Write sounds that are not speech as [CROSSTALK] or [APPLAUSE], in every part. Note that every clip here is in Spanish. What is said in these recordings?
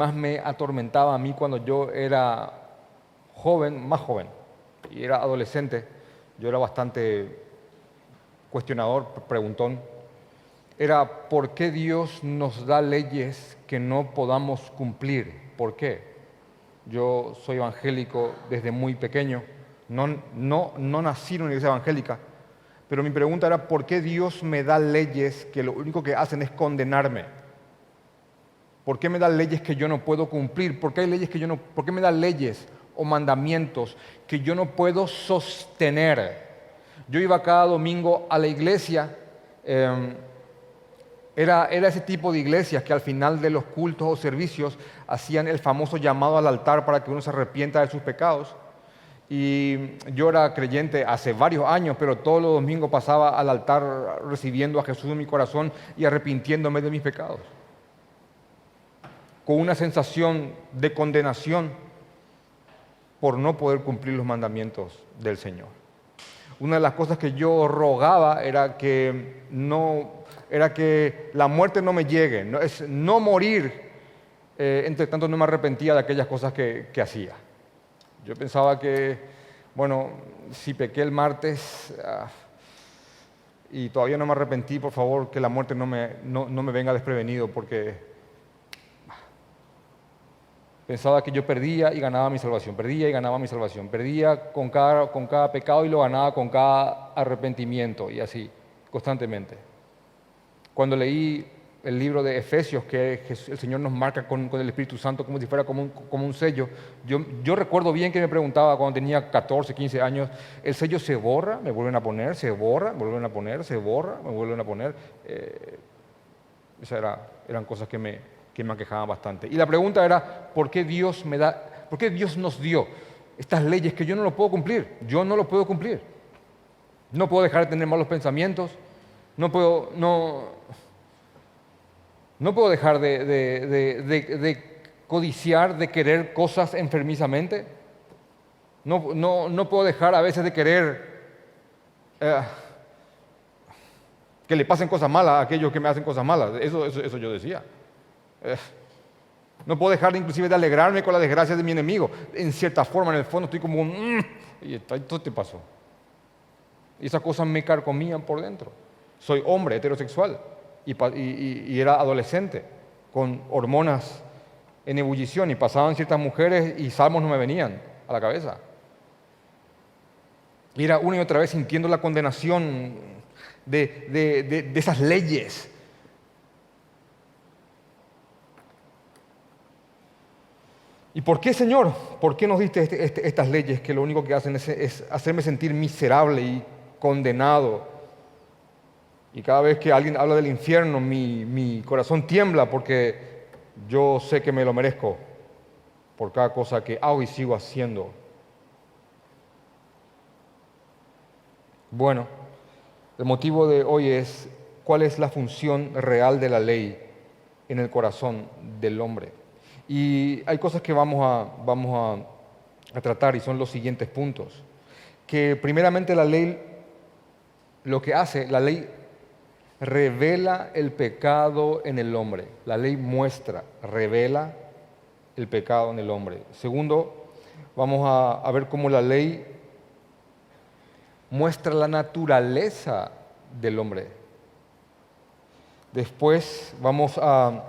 más me atormentaba a mí cuando yo era joven, más joven, y era adolescente, yo era bastante cuestionador, preguntón, era por qué Dios nos da leyes que no podamos cumplir. ¿Por qué? Yo soy evangélico desde muy pequeño, no, no, no nací en una iglesia evangélica, pero mi pregunta era, ¿por qué Dios me da leyes que lo único que hacen es condenarme? ¿Por qué me da leyes que yo no puedo cumplir? ¿Por qué, hay leyes que yo no, ¿Por qué me da leyes o mandamientos que yo no puedo sostener? Yo iba cada domingo a la iglesia. Em, era, era, ese tipo de iglesias que al final de los cultos o servicios hacían el famoso llamado al altar para que uno se arrepienta de sus pecados. Y yo era creyente hace varios años, pero todos los domingos pasaba al altar recibiendo a Jesús en mi corazón y arrepintiéndome de mis pecados con una sensación de condenación por no poder cumplir los mandamientos del Señor. Una de las cosas que yo rogaba era que no era que la muerte no me llegue, no, es no morir, eh, entre tanto no me arrepentía de aquellas cosas que, hacía. Yo pensaba que, bueno, si pequé el martes ah, y todavía no me arrepentí, por favor, que la muerte no me, no me venga desprevenido, porque Pensaba que yo perdía y ganaba mi salvación, perdía y ganaba mi salvación, perdía con cada, con cada pecado y lo ganaba con cada arrepentimiento y así, constantemente. Cuando leí el libro de Efesios, que el Señor nos marca con, el Espíritu Santo como si fuera como un, como un sello, yo, yo, recuerdo bien que me preguntaba cuando tenía 14, 15 años, ¿el sello se borra? ¿Me vuelven a poner? ¿Se borra? ¿Me vuelven a poner? ¿Se borra? ¿Me vuelven a poner? Eh, esas era, eran cosas que me, que me aquejaban bastante. Y la pregunta era, ¿por qué Dios me da, por qué Dios nos dio estas leyes que yo no lo puedo cumplir? Yo no lo puedo cumplir. No puedo dejar de tener malos pensamientos, no puedo, no, no puedo dejar de, codiciar, de querer cosas enfermizamente. No, no, puedo dejar a veces de querer eh, que le pasen cosas malas a aquellos que me hacen cosas malas. Eso, eso, eso yo decía. No puedo dejar inclusive de alegrarme con la desgracia de mi enemigo. En cierta forma, en el fondo, estoy como un... Mm", y todo te pasó. Y esas cosas me carcomían por dentro. Soy hombre heterosexual y, era adolescente con hormonas en ebullición y pasaban ciertas mujeres y salmos no me venían a la cabeza. Y era una y otra vez sintiendo la condenación de esas leyes ¿Y por qué, Señor? ¿Por qué nos diste este, este, estas leyes que lo único que hacen es, hacerme sentir miserable y condenado? Y cada vez que alguien habla del infierno, mi, mi corazón tiembla porque yo sé que me lo merezco por cada cosa que hago y sigo haciendo. Bueno, el motivo de hoy es cuál es la función real de la ley en el corazón del hombre. Y hay cosas que vamos a, vamos a, tratar y son los siguientes puntos. Que primeramente la ley, lo que hace, la ley revela el pecado en el hombre. La ley muestra, revela el pecado en el hombre. Segundo, vamos a, ver cómo la ley muestra la naturaleza del hombre. Después vamos a,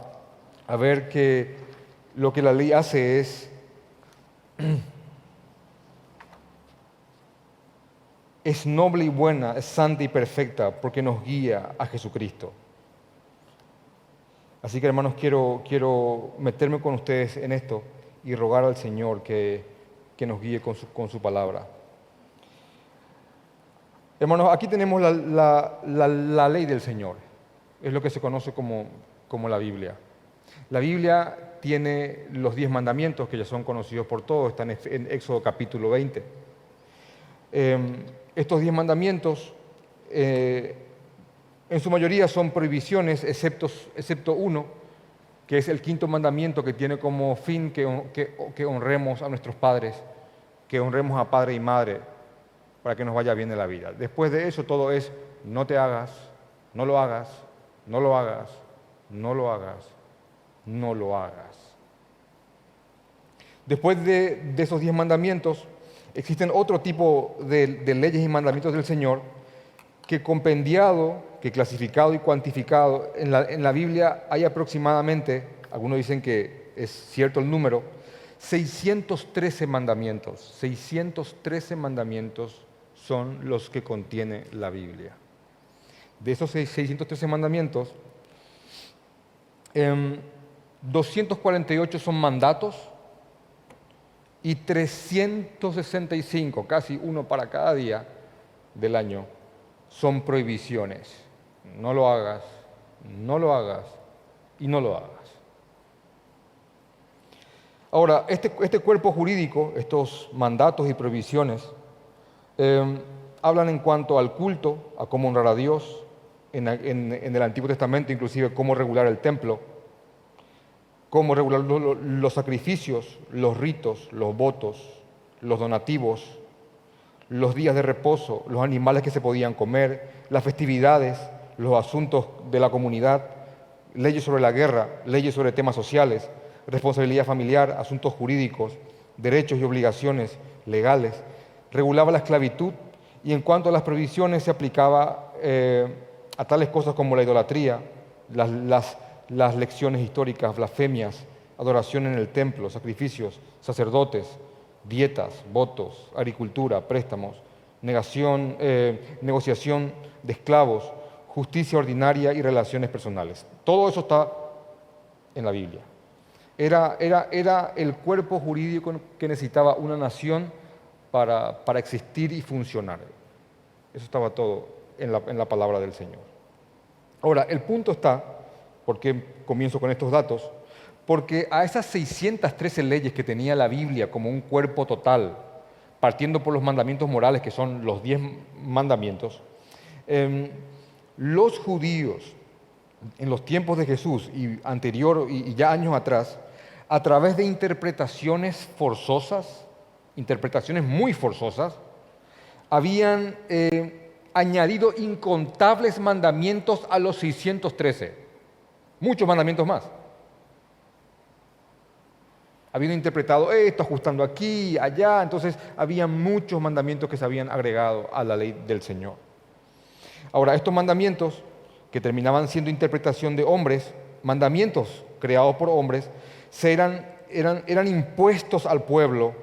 a ver que lo que la ley hace es [CLEARS THROAT] es noble y buena, es santa y perfecta porque nos guía a Jesucristo. Así que hermanos, quiero, quiero meterme con ustedes en esto y rogar al Señor que, que nos guíe con su, con su, palabra. Hermanos, aquí tenemos la, la, la, ley del Señor, es lo que se conoce como, como la Biblia. La Biblia tiene los diez mandamientos que ya son conocidos por todos, están en Éxodo capítulo 20. Em, estos diez mandamientos eh, en su mayoría son prohibiciones, excepto, uno, que es el quinto mandamiento que tiene como fin que, que, honremos a nuestros padres, que honremos a padre y madre para que nos vaya bien en la vida. Después de eso todo es no te hagas, no lo hagas, no lo hagas, no lo hagas, no lo hagas. Después de, esos diez mandamientos, existen otro tipo de, leyes y mandamientos del Señor que compendiado, que clasificado y cuantificado, en la, Biblia hay aproximadamente, algunos dicen que es cierto el número, 613 mandamientos. 613 mandamientos son los que contiene la Biblia. De esos 613 mandamientos, 248 em, son mandatos y 365, casi uno para cada día del año, son prohibiciones. No lo hagas, no lo hagas y no lo hagas. Ahora, este, este cuerpo jurídico, estos mandatos y prohibiciones, em, hablan en cuanto al culto, a cómo honrar a Dios, en, el Antiguo Testamento inclusive cómo regular el templo, cómo regular los sacrificios, los ritos, los votos, los donativos, los días de reposo, los animales que se podían comer, las festividades, los asuntos de la comunidad, leyes sobre la guerra, leyes sobre temas sociales, responsabilidad familiar, asuntos jurídicos, derechos y obligaciones legales, regulaba la esclavitud y en cuanto a las provisiones se aplicaba eh, a tales cosas como la idolatría, las lecciones históricas, blasfemias, adoración en el templo, sacrificios, sacerdotes, dietas, votos, agricultura, préstamos, eh, negociación de esclavos, justicia ordinaria y relaciones personales. Todo eso está en la Biblia. Era, era, era el cuerpo jurídico que necesitaba una nación para, para existir y funcionar. Eso estaba todo en la, en la palabra del Señor. Ahora, el punto está, porque comienzo con estos datos, porque a esas 613 leyes que tenía la Biblia como un cuerpo total, partiendo por los mandamientos morales, que son los 10 mandamientos, em, los judíos en los tiempos de Jesús y anterior y ya años atrás, a través de interpretaciones forzosas, interpretaciones muy forzosas, habían eh, añadido incontables mandamientos a los 613, muchos mandamientos más. Habían interpretado esto, ajustando aquí, allá, entonces había muchos mandamientos que se habían agregado a la ley del Señor. Ahora, estos mandamientos, que terminaban siendo interpretación de hombres, mandamientos creados por hombres, eran, eran, eran impuestos al pueblo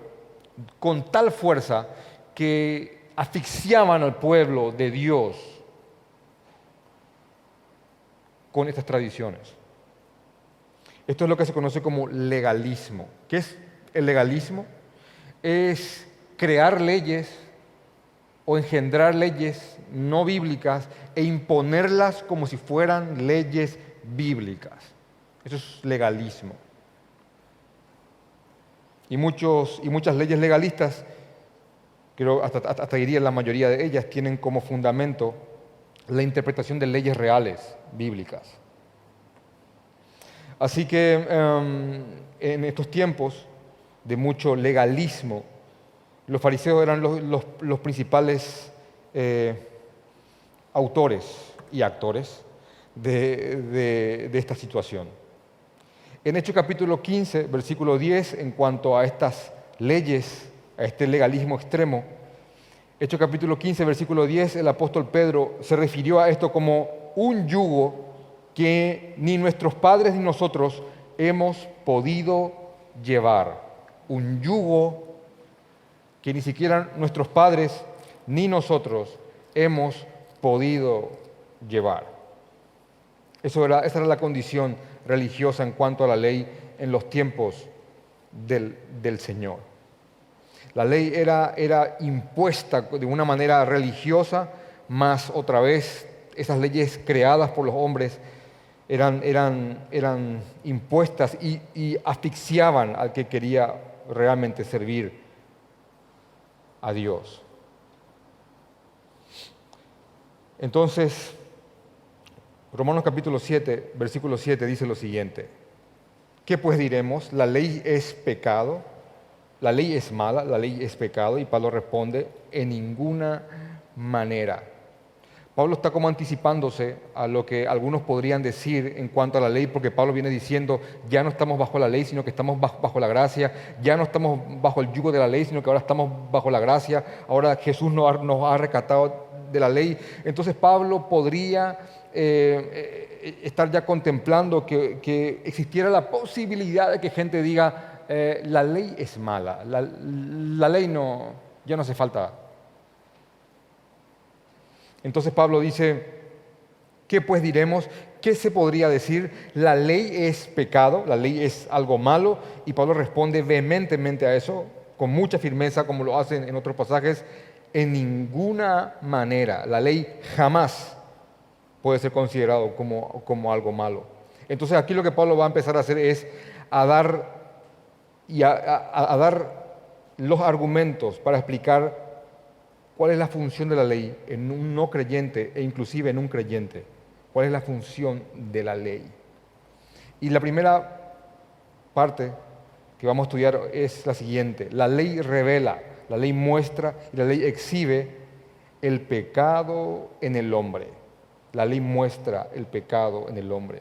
con tal fuerza que asfixiaban al pueblo de Dios con estas tradiciones. Esto es lo que se conoce como legalismo. ¿Qué es el legalismo? Es crear leyes o engendrar leyes no bíblicas e imponerlas como si fueran leyes bíblicas. Eso es legalismo. Y, muchos, y muchas leyes legalistas, creo hasta, hasta diría la mayoría de ellas, tienen como fundamento la interpretación de leyes reales, bíblicas. Así que em, en estos tiempos de mucho legalismo, los fariseos eran los, principales eh, autores y actores de esta situación. En Hechos capítulo 15, versículo 10, en cuanto a estas leyes, a este legalismo extremo, Hechos capítulo 15, versículo 10, el apóstol Pedro se refirió a esto como un yugo que ni nuestros padres ni nosotros hemos podido llevar. Un yugo que ni siquiera nuestros padres ni nosotros hemos podido llevar. Eso era, esa era la condición religiosa en cuanto a la ley en los tiempos del, Señor. La ley era, era impuesta de una manera religiosa, más otra vez esas leyes creadas por los hombres eran, eran, eran impuestas y, y, asfixiaban al que quería realmente servir a Dios. Entonces, Romanos capítulo 7, versículo 7 dice lo siguiente. ¿Qué pues diremos? ¿La ley es pecado? ¿La ley es mala? ¿La ley es pecado? Y Pablo responde, en ninguna manera. Pablo está como anticipándose a lo que algunos podrían decir en cuanto a la ley, porque Pablo viene diciendo, ya no estamos bajo la ley, sino que estamos bajo, la gracia, ya no estamos bajo el yugo de la ley, sino que ahora estamos bajo la gracia, ahora Jesús nos ha, rescatado de la ley. Entonces Pablo podría eh, eh, estar ya contemplando que, existiera la posibilidad de que gente diga, eh, la ley es mala, la, la ley no, ya no hace falta entonces Pablo dice, ¿qué pues diremos? ¿Qué se podría decir? La ley es pecado, la ley es algo malo, y Pablo responde vehementemente a eso, con mucha firmeza, como lo hacen en otros pasajes, en ninguna manera. La ley jamás puede ser considerado como, como algo malo. Entonces aquí lo que Pablo va a empezar a hacer es a dar, y a dar los argumentos para explicar ¿Cuál es la función de la ley en un no creyente e inclusive en un creyente? ¿Cuál es la función de la ley? Y la primera parte que vamos a estudiar es la siguiente. La ley revela, la ley muestra y la ley exhibe el pecado en el hombre. La ley muestra el pecado en el hombre.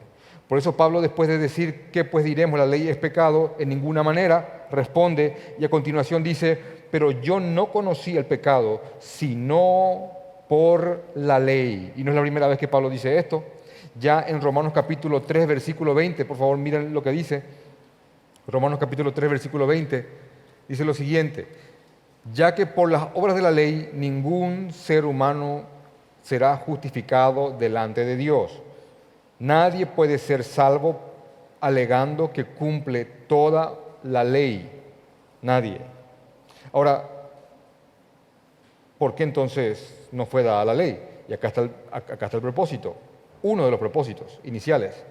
Por eso Pablo, después de decir que pues diremos la ley es pecado, en ninguna manera responde y a continuación dice, pero yo no conocí el pecado sino por la ley. Y no es la primera vez que Pablo dice esto. Ya en Romanos capítulo 3, versículo 20, por favor miren lo que dice. Romanos capítulo 3, versículo 20, dice lo siguiente, ya que por las obras de la ley ningún ser humano será justificado delante de Dios. Nadie puede ser salvo alegando que cumple toda la ley. Nadie. Ahora, ¿por qué entonces no fue dada la ley? Y acá está, el, acá está el propósito, uno de los propósitos iniciales.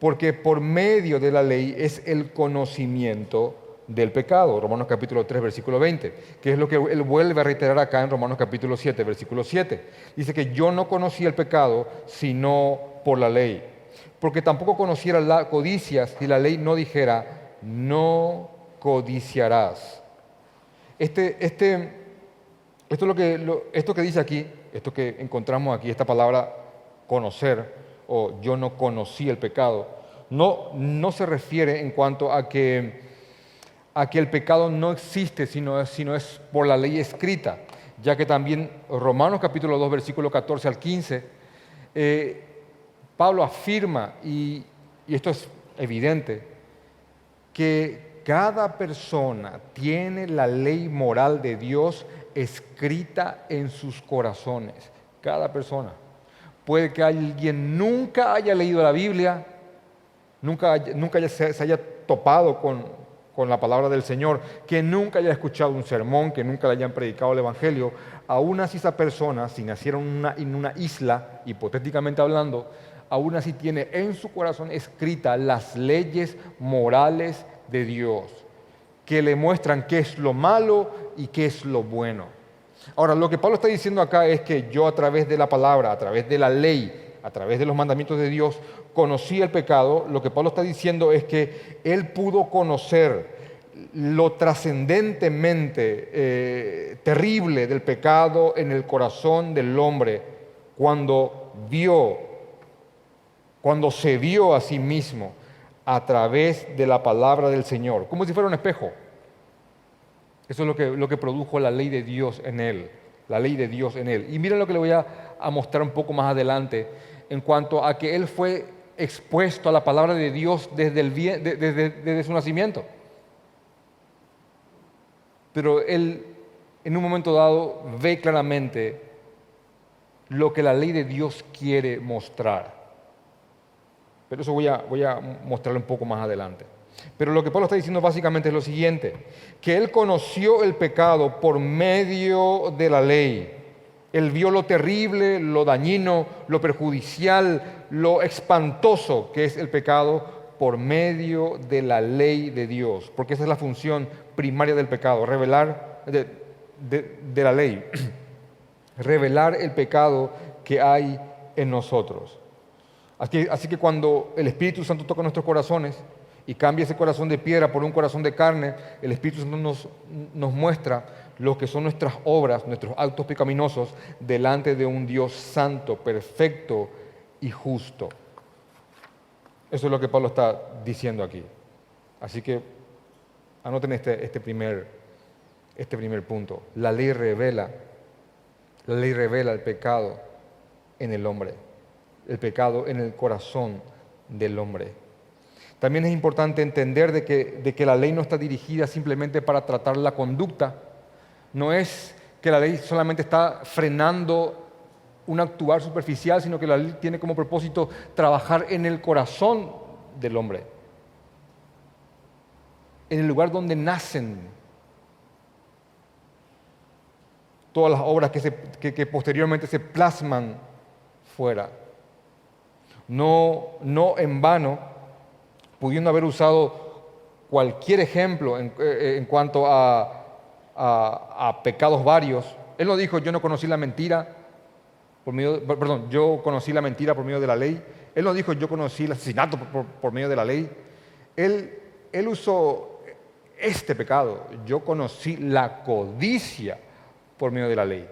Porque por medio de la ley es el conocimiento del pecado, Romanos capítulo 3, versículo 20, que es lo que él vuelve a reiterar acá en Romanos capítulo 7, versículo 7. Dice que yo no conocí el pecado sino por la ley, porque tampoco conociera la codicia. Si la ley no dijera, no codiciarás. Este, este, esto, lo que, esto que dice aquí, esto que encontramos aquí, esta palabra conocer, o yo no conocí el pecado, no, no se refiere en cuanto a que, a que el pecado no existe, sino, sino es por la ley escrita, ya que también Romanos capítulo 2, versículo 14 al 15, eh, Pablo afirma, y, esto es evidente, que cada persona tiene la ley moral de Dios escrita en sus corazones. Cada persona. Puede que alguien nunca haya leído la Biblia, nunca, nunca se, haya topado con, con la palabra del Señor, que nunca haya escuchado un sermón, que nunca le hayan predicado el Evangelio, aún así esa persona, si naciera en una, en una isla, hipotéticamente hablando, aún así tiene en su corazón escritas las leyes morales de Dios, que le muestran qué es lo malo y qué es lo bueno. Ahora, lo que Pablo está diciendo acá es que yo a través de la palabra, a través de la ley, a través de los mandamientos de Dios, conocí el pecado. Lo que Pablo está diciendo es que él pudo conocer lo trascendentemente eh, terrible del pecado en el corazón del hombre cuando vio, cuando se vio a sí mismo a través de la palabra del Señor, como si fuera un espejo. Eso es lo que, lo que produjo la ley de Dios en él, la ley de Dios en él. Y miren lo que le voy a, mostrar un poco más adelante en cuanto a que él fue expuesto a la palabra de Dios desde, su nacimiento. Pero él en un momento dado ve claramente lo que la ley de Dios quiere mostrar. Pero eso voy a, voy mostrarlo un poco más adelante. Pero lo que Pablo está diciendo básicamente es lo siguiente, que él conoció el pecado por medio de la ley. Él vio lo terrible, lo dañino, lo perjudicial, lo espantoso que es el pecado por medio de la ley de Dios, porque esa es la función primaria del pecado, revelar de la ley, [CLEARS THROAT] revelar el pecado que hay en nosotros. Así, que cuando el Espíritu Santo toca nuestros corazones y cambia ese corazón de piedra por un corazón de carne, el Espíritu Santo nos, muestra lo que son nuestras obras, nuestros actos pecaminosos, delante de un Dios santo, perfecto y justo. Eso es lo que Pablo está diciendo aquí. Así que anoten este, este, primer, este primer punto. La ley revela, la ley revela el pecado en el hombre, el pecado en el corazón del hombre. También es importante entender de que, de que la ley no está dirigida simplemente para tratar la conducta, no es que la ley solamente está frenando un actuar superficial, sino que la ley tiene como propósito trabajar en el corazón del hombre, en el lugar donde nacen todas las obras que, que posteriormente se plasman fuera. No, no en vano, pudiendo haber usado cualquier ejemplo en, eh, cuanto a, a, pecados varios, él no dijo, yo no conocí la mentira, por medio, perdón, yo conocí la mentira por medio de la ley. Él no dijo, yo conocí el asesinato por, medio de la ley. Él, él usó este pecado, yo conocí la codicia por medio de la ley.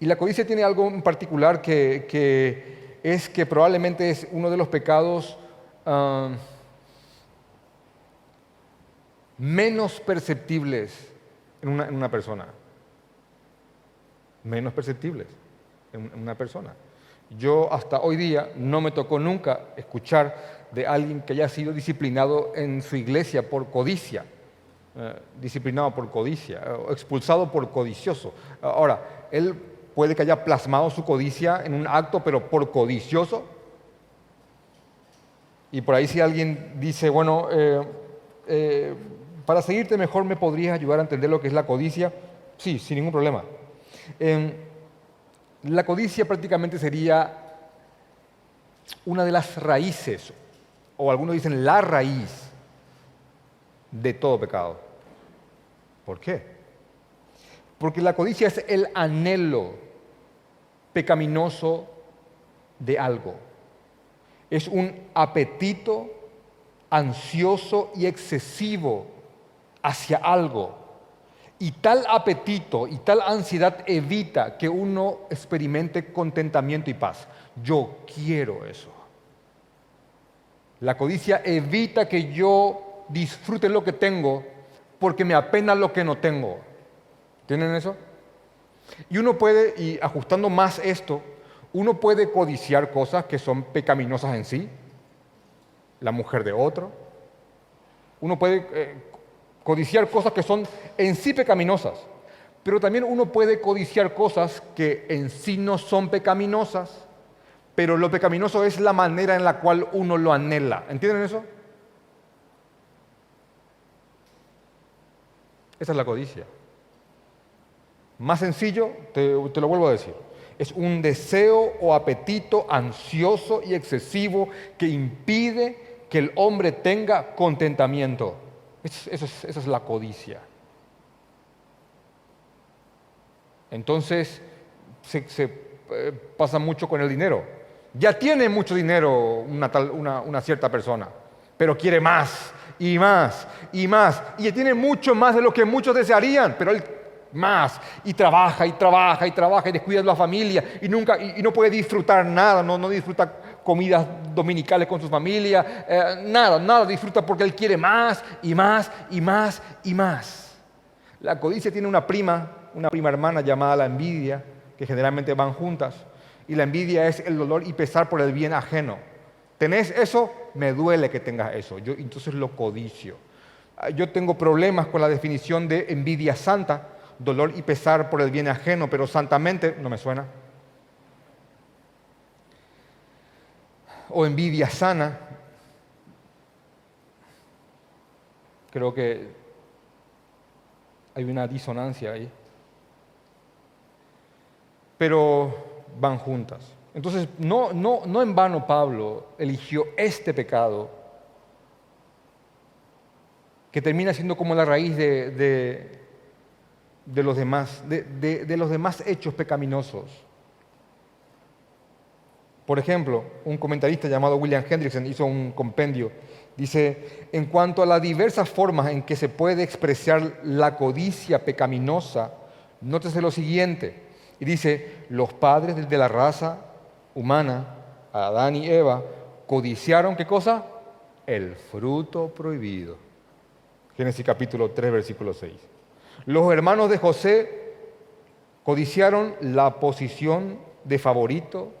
Y la codicia tiene algo en particular que, que es que probablemente es uno de los pecados ah, menos perceptibles en una, persona. Menos perceptibles en una persona. Yo hasta hoy día no me tocó nunca escuchar de alguien que haya sido disciplinado en su iglesia por codicia, eh, disciplinado por codicia, expulsado por codicioso. Ahora, él puede que haya plasmado su codicia en un acto, pero por codicioso. Y por ahí si alguien dice, bueno, eh, eh, para seguirte mejor me podrías ayudar a entender lo que es la codicia, sí, sin ningún problema. Em, la codicia prácticamente sería una de las raíces, o algunos dicen la raíz de todo pecado. ¿Por qué? Porque la codicia es el anhelo pecaminoso de algo. Es un apetito ansioso y excesivo hacia algo. Y tal apetito y tal ansiedad evita que uno experimente contentamiento y paz. Yo quiero eso. La codicia evita que yo disfrute lo que tengo porque me apena lo que no tengo. ¿Tienen eso? Y uno puede, y ajustando más esto, uno puede codiciar cosas que son pecaminosas en sí, la mujer de otro. Uno puede eh, codiciar cosas que son en sí pecaminosas, pero también uno puede codiciar cosas que en sí no son pecaminosas, pero lo pecaminoso es la manera en la cual uno lo anhela. ¿Entienden eso? Esa es la codicia. Más sencillo, te, lo vuelvo a decir. Es un deseo o apetito ansioso y excesivo que impide que el hombre tenga contentamiento. Eso esa es la codicia. Entonces, se, eh, pasa mucho con el dinero. Ya tiene mucho dinero una, una, cierta persona, pero quiere más y más y más. Y tiene mucho más de lo que muchos desearían, pero él más y trabaja y trabaja y trabaja y descuida de la familia y nunca y, no puede disfrutar nada, no, no, disfruta comidas dominicales con su familia, eh, nada, nada disfruta porque él quiere más y más y más y más. La codicia tiene una prima, una prima hermana llamada la envidia, que generalmente van juntas, y la envidia es el dolor y pesar por el bien ajeno. ¿Tenés eso? Me duele que tengas eso. Yo entonces lo codicio. Ah, yo tengo problemas con la definición de envidia santa dolor y pesar por el bien ajeno, pero santamente no me suena. O envidia sana. Creo que hay una disonancia ahí. Pero van juntas. Entonces, no, no, no en vano Pablo eligió este pecado que termina siendo como la raíz de, de los demás, de, los demás hechos pecaminosos. Por ejemplo, un comentarista llamado William Hendrickson hizo un compendio. Dice, en cuanto a las diversas formas en que se puede expresar la codicia pecaminosa, Nótese lo siguiente. Y dice, los padres de la raza humana, Adán y Eva, codiciaron qué cosa? El fruto prohibido. Génesis capítulo 3, versículo 6. Los hermanos de José codiciaron la posición de favorito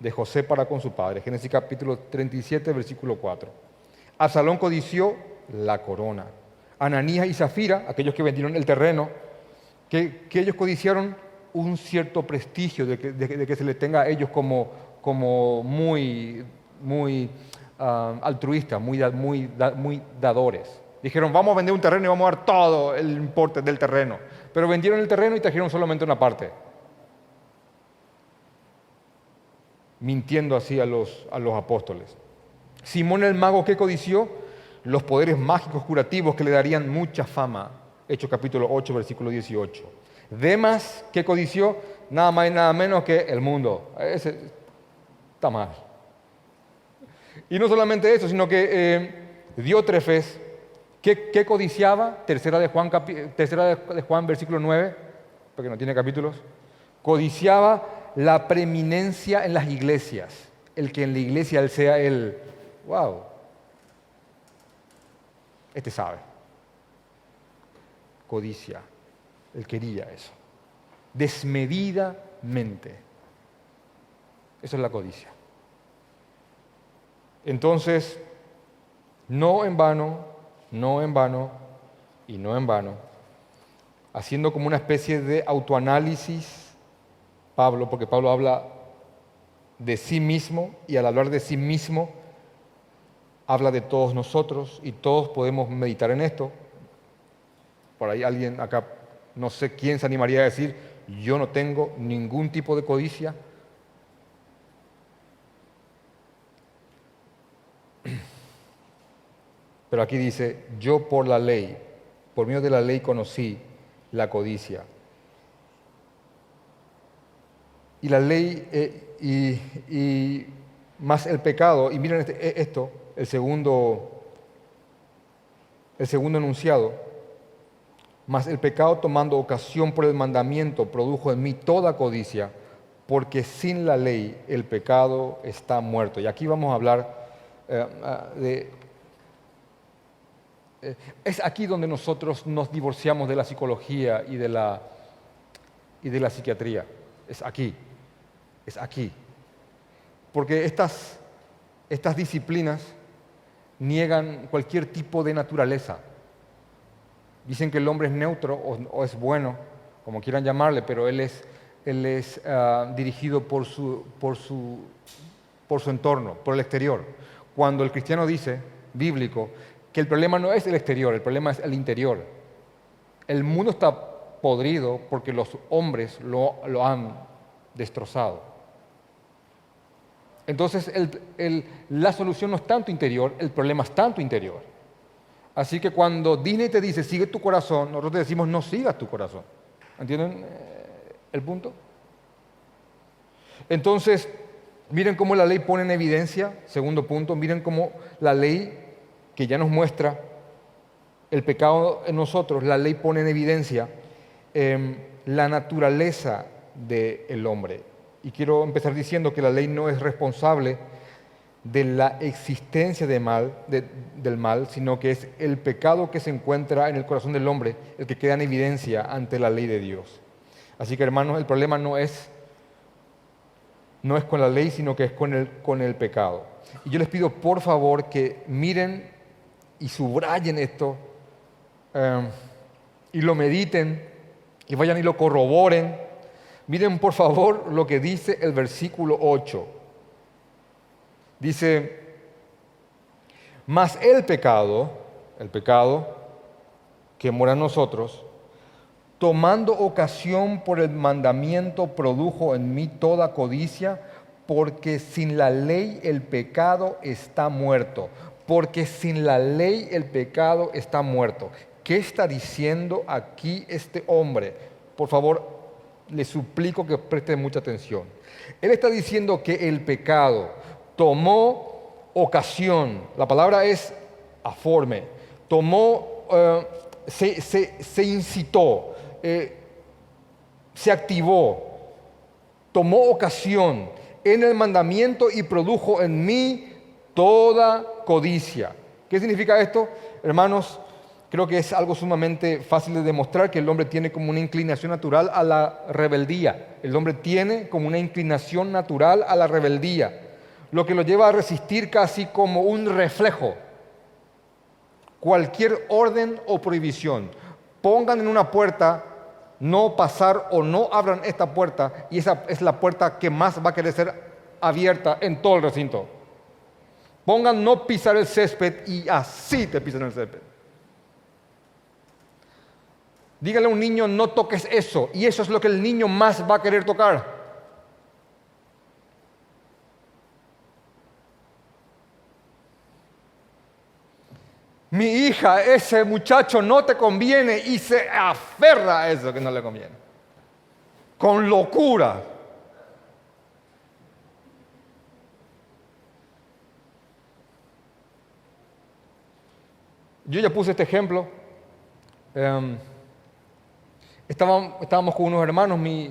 de José para con su padre. Génesis capítulo 37, versículo 4. Absalón codició la corona. Ananías y Zafira, aquellos que vendieron el terreno, que, ellos codiciaron un cierto prestigio de que, se les tenga a ellos como, muy, muy ah, altruistas, muy, muy, muy dadores. Dijeron, vamos a vender un terreno y vamos a dar todo el importe del terreno. Pero vendieron el terreno y trajeron solamente una parte. Mintiendo así a los, a los apóstoles. Simón el mago que codició los poderes mágicos curativos que le darían mucha fama. Hechos capítulo 8, versículo 18. Demas que codició nada más y nada menos que el mundo. Ese está mal. Y no solamente eso, sino que eh, Diótrefes, ¿qué, codiciaba? Tercera de, Juan, versículo 9, porque no tiene capítulos. Codiciaba la preeminencia en las iglesias. El que en la iglesia él sea el, wow, este sabe. Codicia. Él quería eso. Desmedidamente. Eso es la codicia. Entonces, no en vano, no en vano y no en vano, haciendo como una especie de autoanálisis, Pablo, porque Pablo habla de sí mismo y al hablar de sí mismo, habla de todos nosotros y todos podemos meditar en esto. Por ahí alguien acá, no sé quién se animaría a decir, yo no tengo ningún tipo de codicia. Pero aquí dice, yo por la ley, por medio de la ley conocí la codicia. Y la ley eh, y, más el pecado, y miren este, e, esto, el segundo, el segundo enunciado, mas el pecado tomando ocasión por el mandamiento produjo en mí toda codicia, porque sin la ley el pecado está muerto. Y aquí vamos a hablar eh, ah, de... Eh, es aquí donde nosotros nos divorciamos de la psicología y de la, y de la psiquiatría. Es aquí, es aquí. Porque estas, estas disciplinas niegan cualquier tipo de naturaleza. Dicen que el hombre es neutro o, es bueno, como quieran llamarle, pero él es, él es ah, dirigido por su, por, su, por su entorno, por el exterior. Cuando el cristiano dice, bíblico, que el problema no es el exterior, el problema es el interior. El mundo está podrido porque los hombres lo, han destrozado. Entonces la solución no es tanto interior, el problema es tanto interior. Así que cuando Disney te dice sigue tu corazón, nosotros te decimos no sigas tu corazón. ¿Entienden eh, el punto? Entonces, miren cómo la ley pone en evidencia, segundo punto, miren cómo la ley que ya nos muestra el pecado en nosotros, la ley pone en evidencia em, la naturaleza del hombre. Y quiero empezar diciendo que la ley no es responsable de la existencia de mal, del mal, sino que es el pecado que se encuentra en el corazón del hombre el que queda en evidencia ante la ley de Dios. Así que hermanos, el problema no es, no es con la ley, sino que es con el, con el pecado. Y yo les pido por favor que miren y subrayen esto eh, y lo mediten y vayan y lo corroboren Miren por favor lo que dice el versículo 8. Dice, mas el pecado, el pecado que mora en nosotros, tomando ocasión por el mandamiento, produjo en mí toda codicia, porque sin la ley el pecado está muerto. Porque sin la ley el pecado está muerto. ¿Qué está diciendo aquí este hombre? Por favor, le suplico que preste mucha atención. Él está diciendo que el pecado tomó ocasión, la palabra es aforme, tomó, eh, se, incitó, eh, se activó, tomó ocasión en el mandamiento y produjo en mí toda codicia. ¿Qué significa esto? Hermanos, creo que es algo sumamente fácil de demostrar que el hombre tiene como una inclinación natural a la rebeldía. El hombre tiene como una inclinación natural a la rebeldía, lo que lo lleva a resistir casi como un reflejo cualquier orden o prohibición. Pongan en una puerta no pasar o no abran esta puerta y esa es la puerta que más va a querer ser abierta en todo el recinto. Pongan no pisar el césped y así te pisan el césped. Dígale a un niño no toques eso y eso es lo que el niño más va a querer tocar. mi hija, ese muchacho no te conviene y se aferra a eso que no le conviene. Con locura. Yo ya puse este ejemplo. Em, estábamos, con unos hermanos, mi,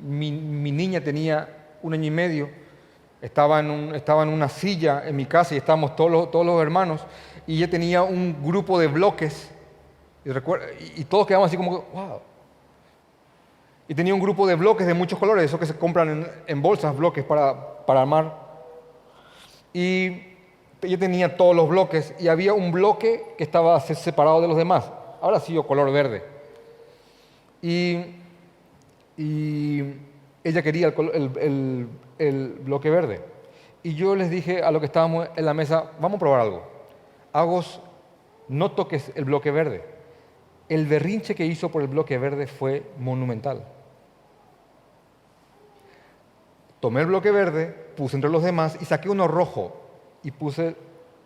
niña tenía un año y medio, estaba en, una silla en mi casa y estábamos todos todos los hermanos y ella tenía un grupo de bloques, y, todos quedamos así como, wow. Y tenía un grupo de bloques de muchos colores, esos que se compran en, bolsas, bloques para, para armar. Y ella tenía todos los bloques y había un bloque que estaba separado de los demás. Ahora sí, color verde. Y, ella quería el, bloque verde. Y yo les dije a lo que estábamos en la mesa, vamos a probar algo. Agos, no toques el bloque verde. El berrinche que hizo por el bloque verde fue monumental. Tomé el bloque verde, puse entre los demás y saqué uno rojo y puse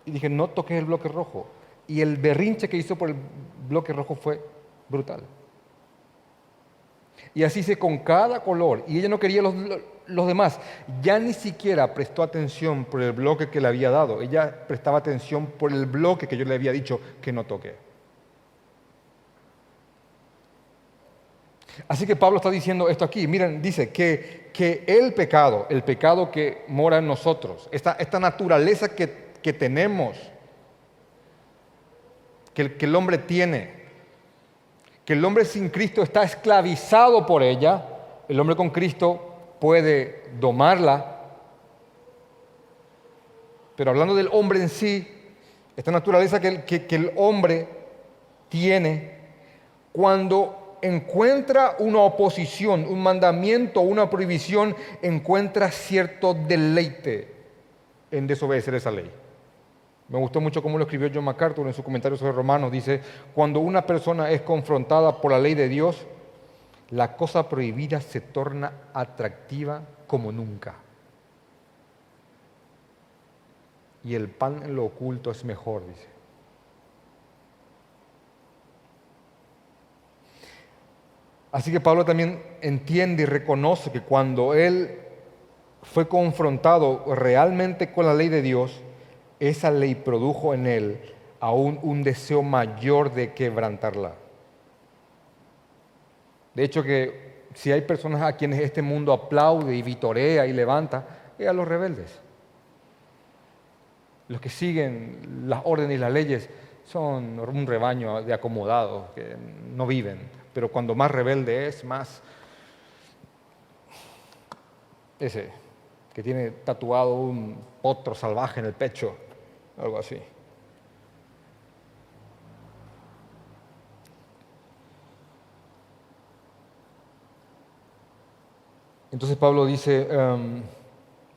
y dije, no toques el bloque rojo. Y el berrinche que hizo por el bloque rojo fue brutal. Y así hice con cada color. Y ella no quería los, los demás. Ya ni siquiera prestó atención por el bloque que le había dado. Ella prestaba atención por el bloque que yo le había dicho que no toque. Así que Pablo está diciendo esto aquí. Miren, dice que, que el pecado, el pecado que mora en nosotros, esta, esta naturaleza que, que tenemos, que que el hombre tiene, que el hombre sin Cristo está esclavizado por ella, el hombre con Cristo puede domarla. Pero hablando del hombre en sí, esta naturaleza que, que el hombre tiene, cuando encuentra una oposición, un mandamiento, una prohibición, encuentra cierto deleite en desobedecer esa ley. Me gustó mucho cómo lo escribió John MacArthur en su comentario sobre Romanos. Dice, cuando una persona es confrontada por la ley de Dios, la cosa prohibida se torna atractiva como nunca. Y el pan en lo oculto es mejor, dice. Así que Pablo también entiende y reconoce que cuando él fue confrontado realmente con la ley de Dios, esa ley produjo en él aún un deseo mayor de quebrantarla. De hecho que si hay personas a quienes este mundo aplaude y vitorea y levanta, es a los rebeldes. Los que siguen las órdenes y las leyes son un rebaño de acomodados que no viven, pero cuando más rebelde es, más ese que tiene tatuado un potro salvaje en el pecho, algo así. Entonces Pablo dice, em,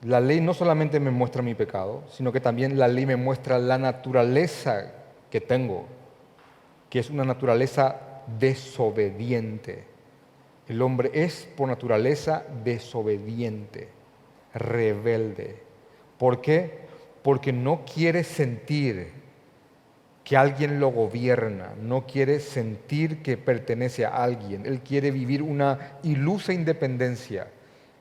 la ley no solamente me muestra mi pecado, sino que también la ley me muestra la naturaleza que tengo, que es una naturaleza desobediente. El hombre es por naturaleza desobediente, rebelde. ¿Por qué? porque no quiere sentir que alguien lo gobierna, no quiere sentir que pertenece a alguien, él quiere vivir una ilusa independencia.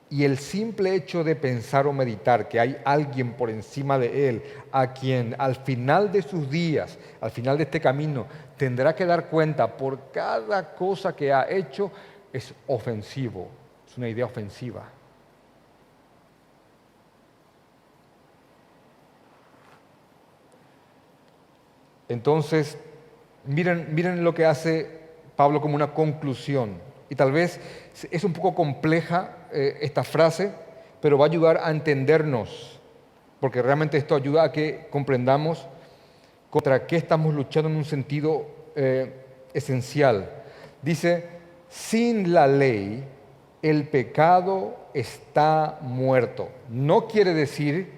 Y el simple hecho de pensar o meditar que hay alguien por encima de él, a quien al final de sus días, al final de este camino, tendrá que dar cuenta por cada cosa que ha hecho, es ofensivo, es una idea ofensiva. Entonces, miren, miren lo que hace Pablo como una conclusión. Y tal vez es un poco compleja eh, esta frase, pero va a ayudar a entendernos, porque realmente esto ayuda a que comprendamos contra qué estamos luchando en un sentido eh, esencial. Dice, sin la ley el pecado está muerto. No quiere decir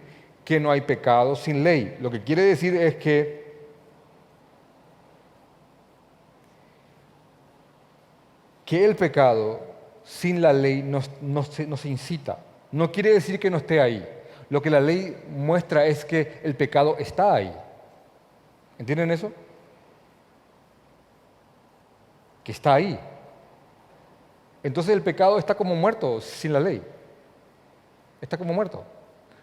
que no hay pecado sin ley. Lo que quiere decir es que que el pecado sin la ley no, se, incita. No quiere decir que no esté ahí. Lo que la ley muestra es que el pecado está ahí. ¿Entienden eso? Que está ahí. Entonces el pecado está como muerto sin la ley. Está como muerto.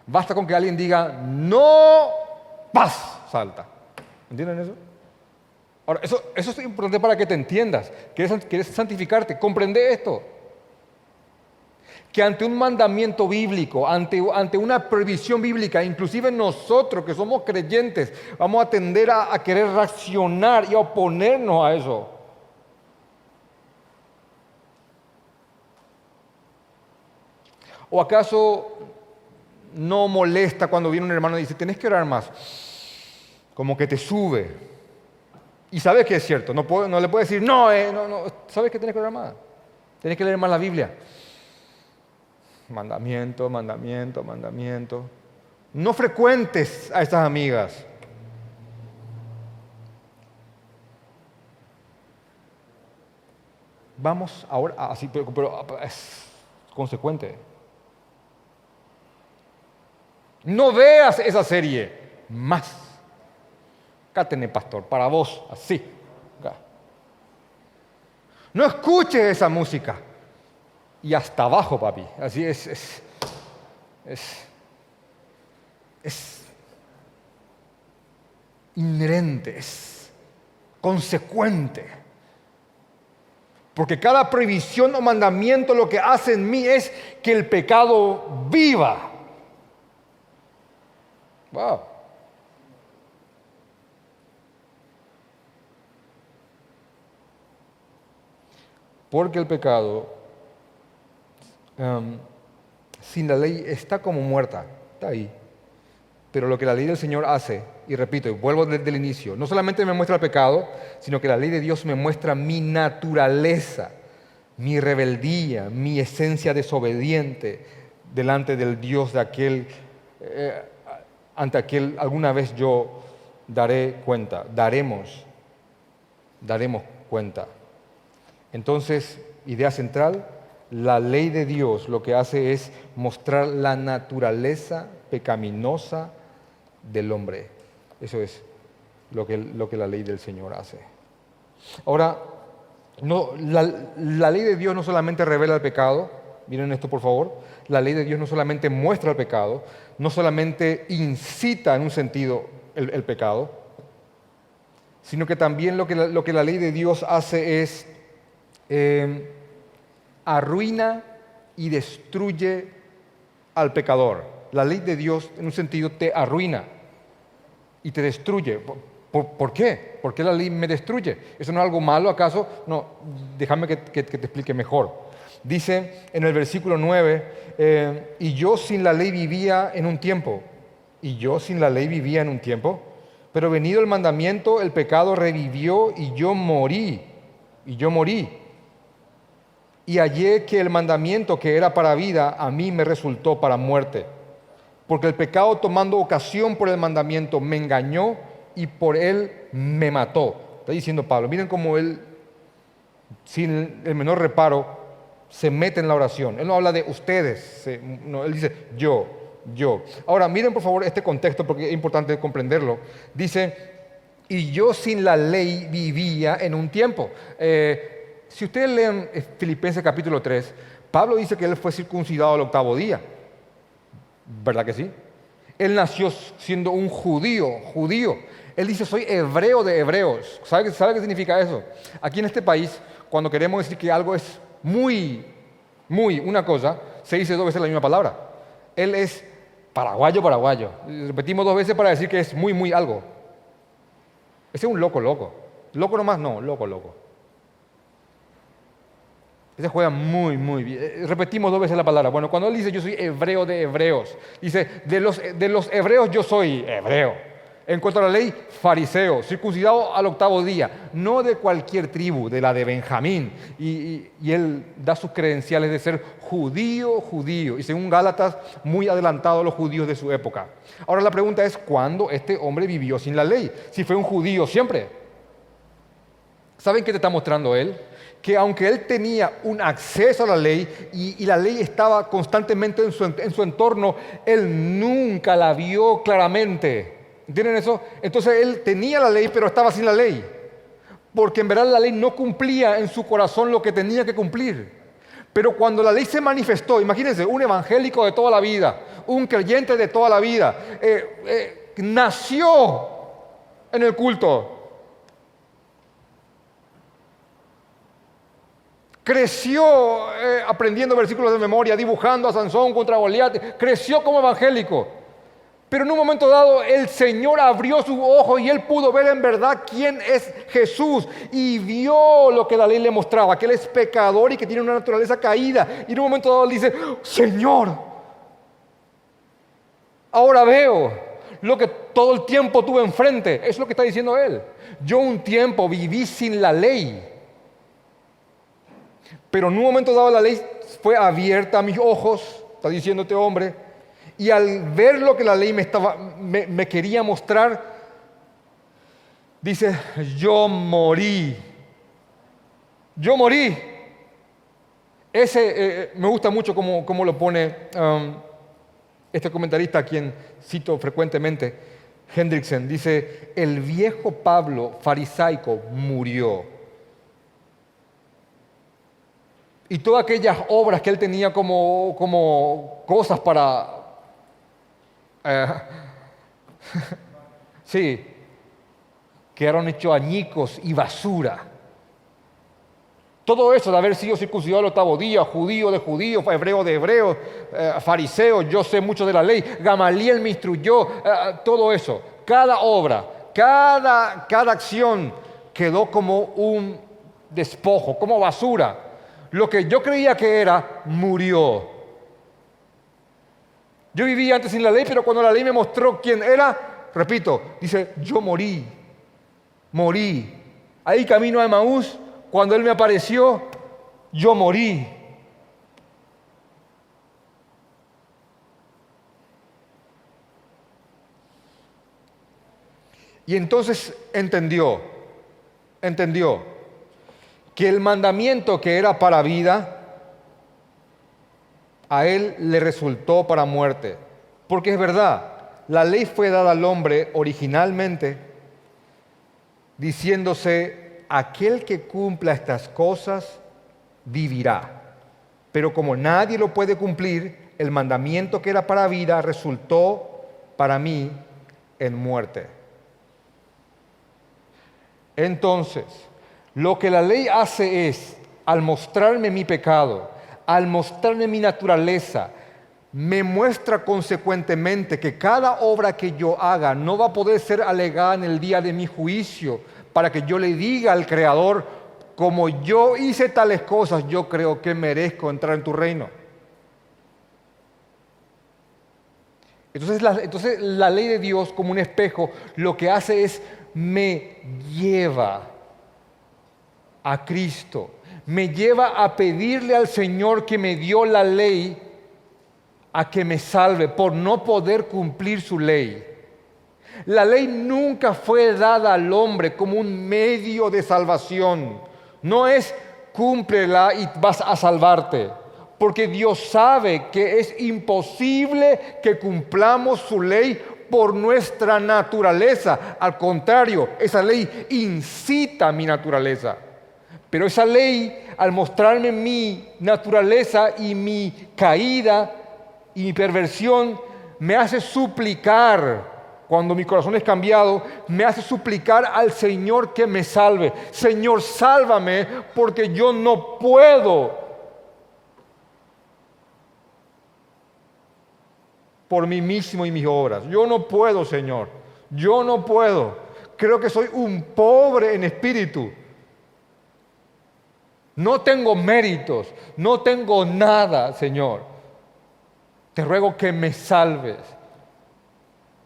Basta con que alguien diga, no, paz, salta. ¿Entienden eso? Ahora, eso, es importante para que te entiendas. ¿Quieres, quieres santificarte? Comprende esto. Que ante un mandamiento bíblico, ante, ante, una prohibición bíblica, inclusive nosotros que somos creyentes, vamos a tender a, querer reaccionar y a oponernos a eso. ¿O acaso no molesta cuando viene un hermano y dice, tenés que orar más? Como que te sube. Y sabes que es cierto, no, no le puedes decir, no, eh, no, no, sabes que tienes que leer más. Tienes que leer más la Biblia. Mandamiento, mandamiento, mandamiento. No frecuentes a estas amigas. Vamos ahora, así, pero, pero es consecuente. No veas esa serie más. Acá pastor, para vos, así. No escuches esa música. Y hasta abajo, papi. Así es, es, es, es inherente, es consecuente. Porque cada prohibición o mandamiento lo que hace en mí es que el pecado viva. Wow. Porque el pecado sin la ley está como muerta, está ahí. Pero lo que la ley del Señor hace, y repito, y vuelvo desde el inicio, no solamente me muestra el pecado, sino que la ley de Dios me muestra mi naturaleza, mi rebeldía, mi esencia desobediente delante del Dios de aquel, eh, ante aquel alguna vez yo daré cuenta, daremos, daremos cuenta. Entonces, idea central, la ley de Dios lo que hace es mostrar la naturaleza pecaminosa del hombre. Eso es lo que, lo que la ley del Señor hace. Ahora, no, la, la, ley de Dios no solamente revela el pecado, miren esto por favor, la ley de Dios no solamente muestra el pecado, no solamente incita en un sentido el, el pecado, sino que también lo que, lo que la ley de Dios hace es Em, arruina y destruye al pecador. La ley de Dios, en un sentido, te arruina y te destruye. ¿Por, qué? ¿Por qué la ley me destruye? ¿Eso no es algo malo acaso? No, déjame que, te explique mejor. Dice en el versículo 9, eh, y yo sin la ley vivía en un tiempo, y yo sin la ley vivía en un tiempo, pero venido el mandamiento, el pecado revivió y yo morí, y yo morí y hallé que el mandamiento que era para vida a mí me resultó para muerte. Porque el pecado tomando ocasión por el mandamiento me engañó y por él me mató. Está diciendo Pablo, miren cómo él, sin el menor reparo, se mete en la oración. Él no habla de ustedes, él dice yo, yo. Ahora, miren por favor este contexto porque es importante comprenderlo. Dice, y yo sin la ley vivía en un tiempo. Eh, si ustedes leen eh, Filipenses capítulo 3, Pablo dice que él fue circuncidado al octavo día. ¿Verdad que sí? Él nació siendo un judío, judío. Él dice, soy hebreo de hebreos. ¿Sabe, ¿Sabe qué significa eso? Aquí en este país, cuando queremos decir que algo es muy, muy una cosa, se dice dos veces la misma palabra. Él es paraguayo, paraguayo. Repetimos dos veces para decir que es muy, muy algo. Ese es un loco, loco. Loco nomás no, loco, loco. Ese juega muy, muy bien. Eh, repetimos dos veces la palabra. Bueno, cuando él dice yo soy hebreo de hebreos, dice de los, de los hebreos yo soy hebreo. En cuanto a la ley, fariseo, circuncidado al octavo día, no de cualquier tribu, de la de Benjamín. Y, y, él da sus credenciales de ser judío, judío. Y según Gálatas, muy adelantado a los judíos de su época. Ahora la pregunta es, ¿cuándo este hombre vivió sin la ley? Si fue un judío siempre. ¿Saben qué te está mostrando él? Que aunque él tenía un acceso a la ley y, la ley estaba constantemente en su, en su, entorno, él nunca la vio claramente. ¿Entienden eso? Entonces él tenía la ley, pero estaba sin la ley. Porque en verdad la ley no cumplía en su corazón lo que tenía que cumplir. Pero cuando la ley se manifestó, imagínense, un evangélico de toda la vida, un creyente de toda la vida, eh, eh, nació en el culto, creció eh, aprendiendo versículos de memoria, dibujando a Sansón contra Goliat, creció como evangélico. Pero en un momento dado el Señor abrió su ojo y él pudo ver en verdad quién es Jesús y vio lo que la ley le mostraba, que él es pecador y que tiene una naturaleza caída. Y en un momento dado él dice, Señor, ahora veo lo que todo el tiempo tuve enfrente. Es lo que está diciendo él. Yo un tiempo viví sin la ley pero en un momento dado la ley fue abierta a mis ojos, está diciendo este hombre, y al ver lo que la ley me, estaba, me, quería mostrar, dice, yo morí. Yo morí. Ese eh, eh, me gusta mucho como, lo pone um, este comentarista a quien cito frecuentemente, Hendrickson. Dice, el viejo Pablo farisaico murió y todas aquellas obras que él tenía como, como cosas para... Eh, [LAUGHS] sí, quedaron hechos añicos y basura. Todo eso de haber sido circuncidado el octavo día, judío de judío, hebreo de hebreo, eh, fariseo, yo sé mucho de la ley, Gamaliel me instruyó, eh, todo eso, cada obra, cada, cada acción quedó como un despojo, como basura lo que yo creía que era, murió. Yo vivía antes sin la ley, pero cuando la ley me mostró quién era, repito, dice, yo morí, morí. Ahí camino a Emaús, cuando Él me apareció, yo morí. Y entonces entendió, entendió que el mandamiento que era para vida, a él le resultó para muerte. Porque es verdad, la ley fue dada al hombre originalmente diciéndose, aquel que cumpla estas cosas vivirá. Pero como nadie lo puede cumplir, el mandamiento que era para vida resultó para mí en muerte. Entonces, lo que la ley hace es, al mostrarme mi pecado, al mostrarme mi naturaleza, me muestra consecuentemente que cada obra que yo haga no va a poder ser alegada en el día de mi juicio para que yo le diga al Creador, como yo hice tales cosas, yo creo que merezco entrar en tu reino. Entonces la, entonces la ley de Dios como un espejo lo que hace es me lleva a Cristo. Me lleva a pedirle al Señor que me dio la ley a que me salve por no poder cumplir su ley. La ley nunca fue dada al hombre como un medio de salvación. No es cúmplela y vas a salvarte. Porque Dios sabe que es imposible que cumplamos su ley por nuestra naturaleza. Al contrario, esa ley incita mi naturaleza. Pero esa ley, al mostrarme mi naturaleza y mi caída y mi perversión, me hace suplicar cuando mi corazón es cambiado, me hace suplicar al Señor que me salve. Señor, sálvame porque yo no puedo. Por mí mismo y mis obras. Yo no puedo, Señor. Yo no puedo. Creo que soy un pobre en espíritu. No tengo méritos, no tengo nada, Señor. Te ruego que me salves,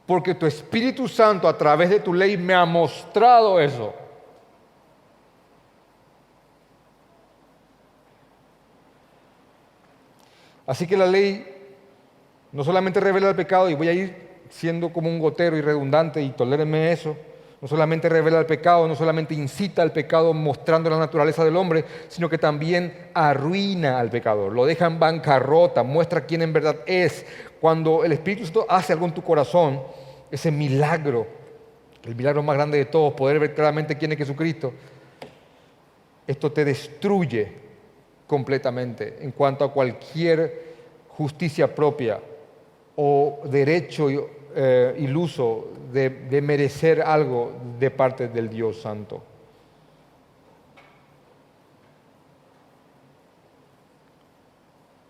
porque tu Espíritu Santo a través de tu ley me ha mostrado eso. Así que la ley no solamente revela el pecado, y voy a ir siendo como un gotero y redundante, y tolérenme eso, no solamente revela el pecado, no solamente incita al pecado mostrando la naturaleza del hombre, sino que también arruina al pecador, lo deja en bancarrota, muestra quién en verdad es. Cuando el Espíritu Santo hace algo en tu corazón, ese milagro, el milagro más grande de todos, poder ver claramente quién es Jesucristo, esto te destruye completamente en cuanto a cualquier justicia propia o derecho eh, iluso de, merecer algo de parte del Dios Santo.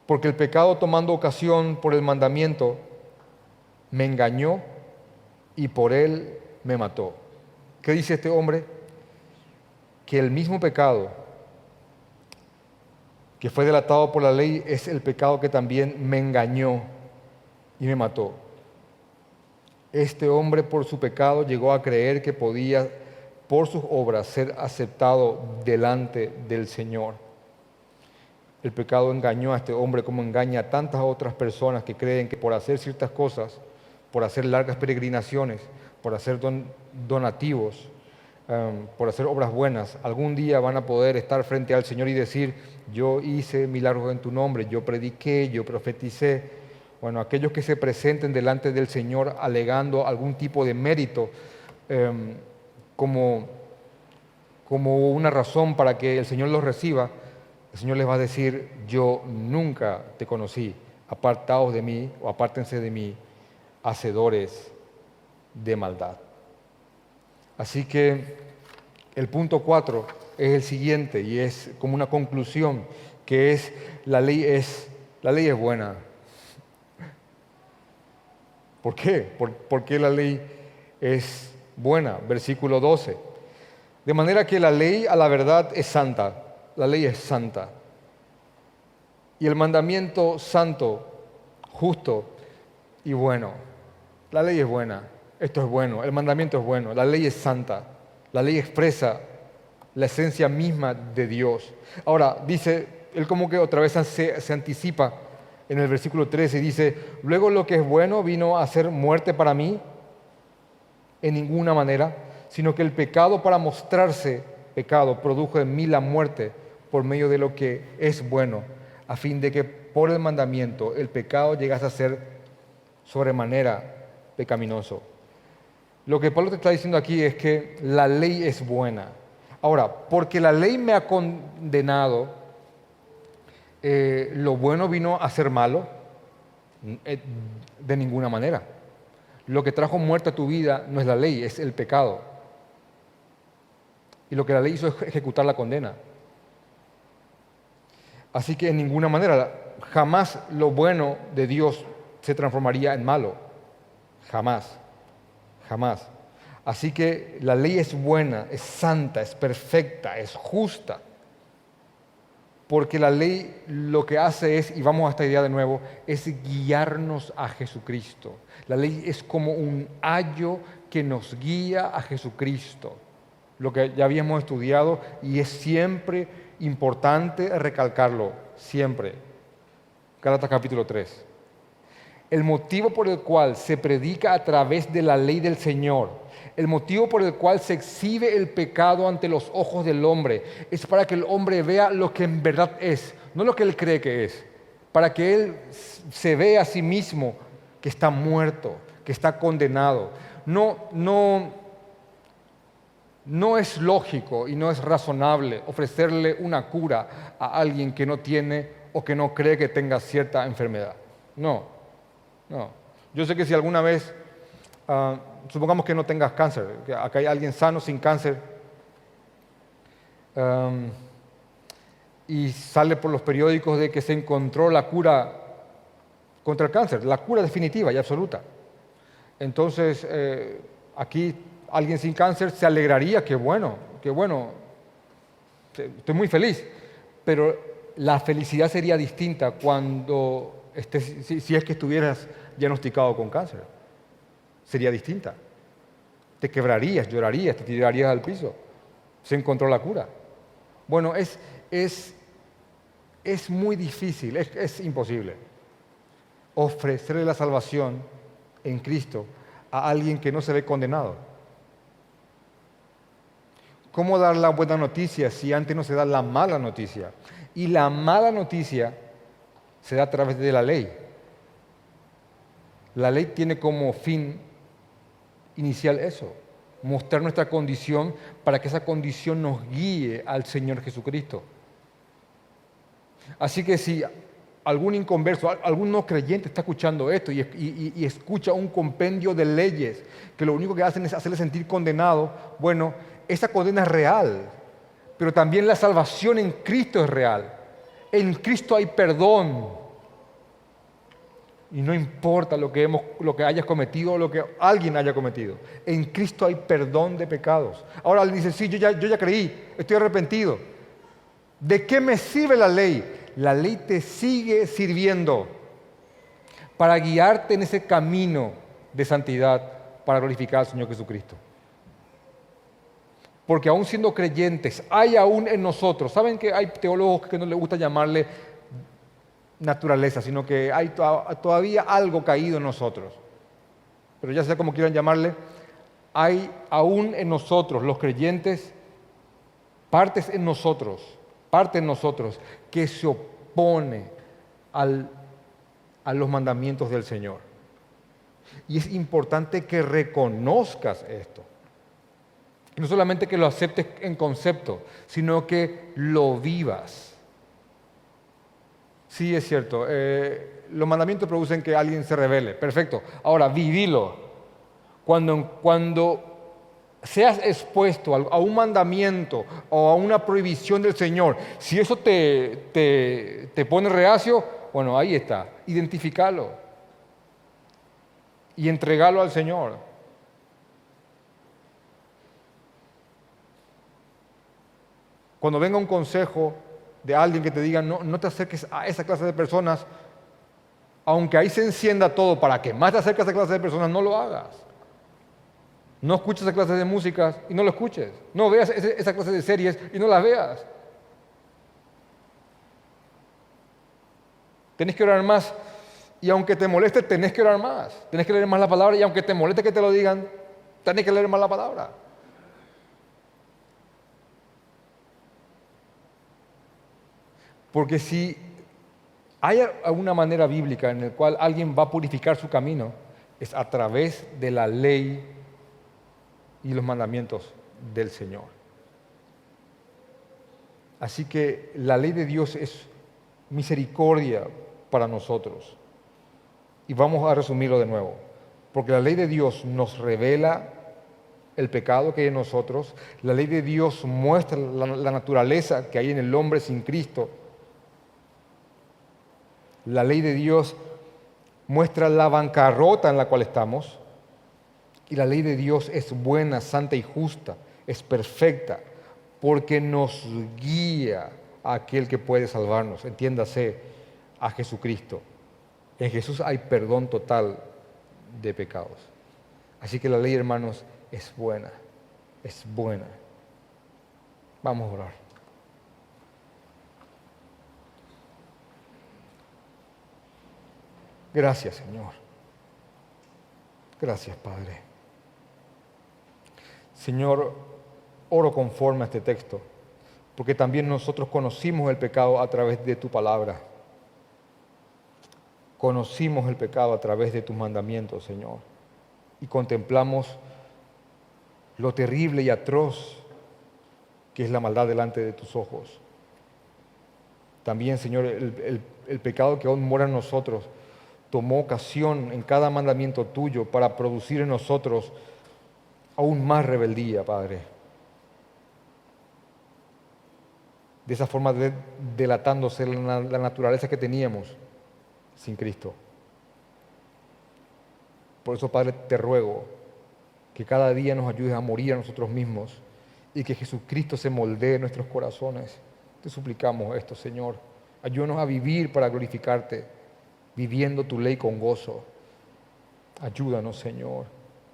Porque el pecado tomando ocasión por el mandamiento me engañó y por él me mató. ¿Qué dice este hombre? Que el mismo pecado que fue delatado por la ley es el pecado que también me engañó y me mató. Este hombre por su pecado llegó a creer que podía por sus obras ser aceptado delante del Señor. El pecado engañó a este hombre como engaña a tantas otras personas que creen que por hacer ciertas cosas, por hacer largas peregrinaciones, por hacer donativos, um, por hacer obras buenas, algún día van a poder estar frente al Señor y decir, yo hice milagros en tu nombre, yo prediqué, yo profeticé, bueno, aquellos que se presenten delante del Señor alegando algún tipo de mérito em, como, como una razón para que el Señor los reciba, el Señor les va a decir, yo nunca te conocí, apartaos de mí o apártense de mí, hacedores de maldad. Así que el punto cuatro es el siguiente y es como una conclusión, que es la ley es, la ley es buena, ¿Por qué? ¿Por, qué la ley es buena? Versículo 12. De manera que la ley a la verdad es santa. La ley es santa. Y el mandamiento santo, justo y bueno. La ley es buena. Esto es bueno. El mandamiento es bueno. La ley es santa. La ley expresa la esencia misma de Dios. Ahora, dice, él como que otra vez se, se anticipa en el versículo 13 dice, luego lo que es bueno vino a ser muerte para mí en ninguna manera, sino que el pecado para mostrarse pecado produjo en mí la muerte por medio de lo que es bueno, a fin de que por el mandamiento el pecado llegase a ser sobremanera pecaminoso. Lo que Pablo te está diciendo aquí es que la ley es buena. Ahora, porque la ley me ha condenado, eh, lo bueno vino a ser malo? Eh, de ninguna manera. Lo que trajo muerte a tu vida no es la ley, es el pecado. Y lo que la ley hizo es ejecutar la condena. Así que en ninguna manera, jamás lo bueno de Dios se transformaría en malo. Jamás, jamás. Así que la ley es buena, es santa, es perfecta, es justa porque la ley lo que hace es, y vamos a esta idea de nuevo, es guiarnos a Jesucristo. La ley es como un ayo que nos guía a Jesucristo, lo que ya habíamos estudiado y es siempre importante recalcarlo, siempre. Gálatas capítulo 3. El motivo por el cual se predica a través de la ley del Señor el motivo por el cual se exhibe el pecado ante los ojos del hombre es para que el hombre vea lo que en verdad es, no lo que él cree que es, para que él se vea a sí mismo que está muerto, que está condenado. No, no, no es lógico y no es razonable ofrecerle una cura a alguien que no tiene o que no cree que tenga cierta enfermedad. No, no. Yo sé que si alguna vez ah, supongamos que no tengas cáncer, que acá hay alguien sano sin cáncer, y sale por los periódicos de que se encontró la cura contra el cáncer, la cura definitiva y absoluta. Entonces, eh, aquí alguien sin cáncer se alegraría, qué bueno, qué bueno, estoy muy feliz, pero la felicidad sería distinta cuando si, es que estuvieras diagnosticado con cáncer. Sería distinta. Te quebrarías, llorarías, te tirarías al piso. Se encontró la cura. Bueno, es, es, es muy difícil, es, es imposible ofrecerle la salvación en Cristo a alguien que no se ve condenado. ¿Cómo dar la buena noticia si antes no se da la mala noticia? Y la mala noticia se da a través de la ley. La ley tiene como fin inicial eso, mostrar nuestra condición para que esa condición nos guíe al Señor Jesucristo. Así que si algún inconverso, algún no creyente está escuchando esto y, escucha un compendio de leyes que lo único que hacen es hacerle sentir condenado, bueno, esa condena es real, pero también la salvación en Cristo es real. En Cristo hay perdón. Y no importa lo que, hemos, lo que hayas cometido o lo que alguien haya cometido. En Cristo hay perdón de pecados. Ahora él dice, sí, yo ya, yo ya creí, estoy arrepentido. ¿De qué me sirve la ley? la ley te sigue sirviendo para guiarte en ese camino de santidad para glorificar al Señor Jesucristo. Porque aún siendo creyentes, hay aún en nosotros, saben que hay teólogos que no les gusta llamarle naturaleza, sino que hay todavía algo caído en nosotros. Pero ya sea como quieran llamarle, hay aún en nosotros, los creyentes, partes en nosotros, parte en nosotros que se opone a los mandamientos del Señor. Y es importante que reconozcas esto. No solamente que lo aceptes en concepto, sino que lo vivas. Sí, es cierto. Eh, los mandamientos producen que alguien se revele. Perfecto. Ahora, vivilo. Cuando, cuando seas expuesto a un mandamiento o a una prohibición del Señor, si eso te, te, pone reacio, bueno, ahí está, identificalo y entregalo al Señor. Cuando venga un consejo de alguien que te diga, no, no te acerques a esa clase de personas, aunque ahí se encienda todo para que más te acerques a esa clase de personas, no lo hagas. No escuches esa clase de música y no lo escuches. No veas esa clase de series y no las veas. Tenés que orar más. Y aunque te moleste, tenés que orar más. Tenés que leer más la palabra. Y aunque te moleste que te lo digan, tenés que leer más la palabra. Porque si hay alguna manera bíblica en la cual alguien va a purificar su camino, es a través de la ley y los mandamientos del Señor. Así que la ley de Dios es misericordia para nosotros. Y vamos a resumirlo de nuevo. Porque la ley de Dios nos revela el pecado que hay en nosotros. La ley de Dios muestra la, la naturaleza que hay en el hombre sin Cristo. La ley de Dios muestra la bancarrota en la cual estamos. Y la ley de Dios es buena, santa y justa, es perfecta, porque nos guía a aquel que puede salvarnos, entiéndase, a Jesucristo. En Jesús hay perdón total de pecados. Así que la ley, hermanos, es buena, es buena. Vamos a orar. Gracias, Señor. Gracias, Padre. Señor, oro conforme a este texto, porque también nosotros conocimos el pecado a través de tu palabra. Conocimos el pecado a través de tus mandamientos, Señor, y contemplamos lo terrible y atroz que es la maldad delante de tus ojos. También, Señor, el, pecado que aún mora en nosotros tomó ocasión en cada mandamiento tuyo para producir en nosotros aún más rebeldía, Padre. De esa forma delatándose la, la naturaleza que teníamos sin Cristo. Por eso, Padre, te ruego que cada día nos ayudes a morir a nosotros mismos y que Jesucristo se moldee en nuestros corazones. Te suplicamos esto, Señor. Ayúdanos a vivir para glorificarte, viviendo tu ley con gozo. Ayúdanos, Señor,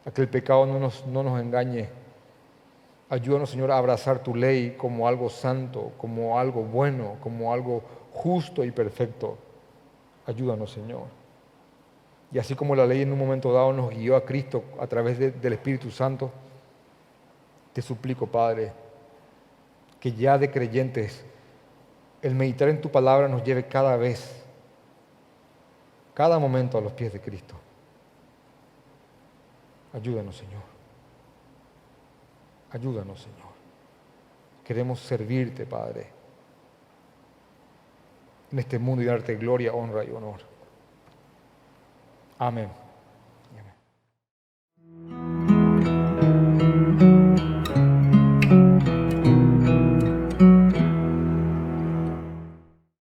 a que el pecado no nos, no nos engañe. Ayúdanos, Señor, a abrazar tu ley como algo santo, como algo bueno, como algo justo y perfecto. Ayúdanos, Señor. Y así como la ley en un momento dado nos guió a Cristo a través del Espíritu Santo, te suplico, Padre, que ya de creyentes el meditar en tu palabra nos lleve cada vez, cada momento a los pies de Cristo. Ayúdanos, Señor. Ayúdanos, Señor. Queremos servirte, Padre, en este mundo y darte gloria, honra y honor. Amén.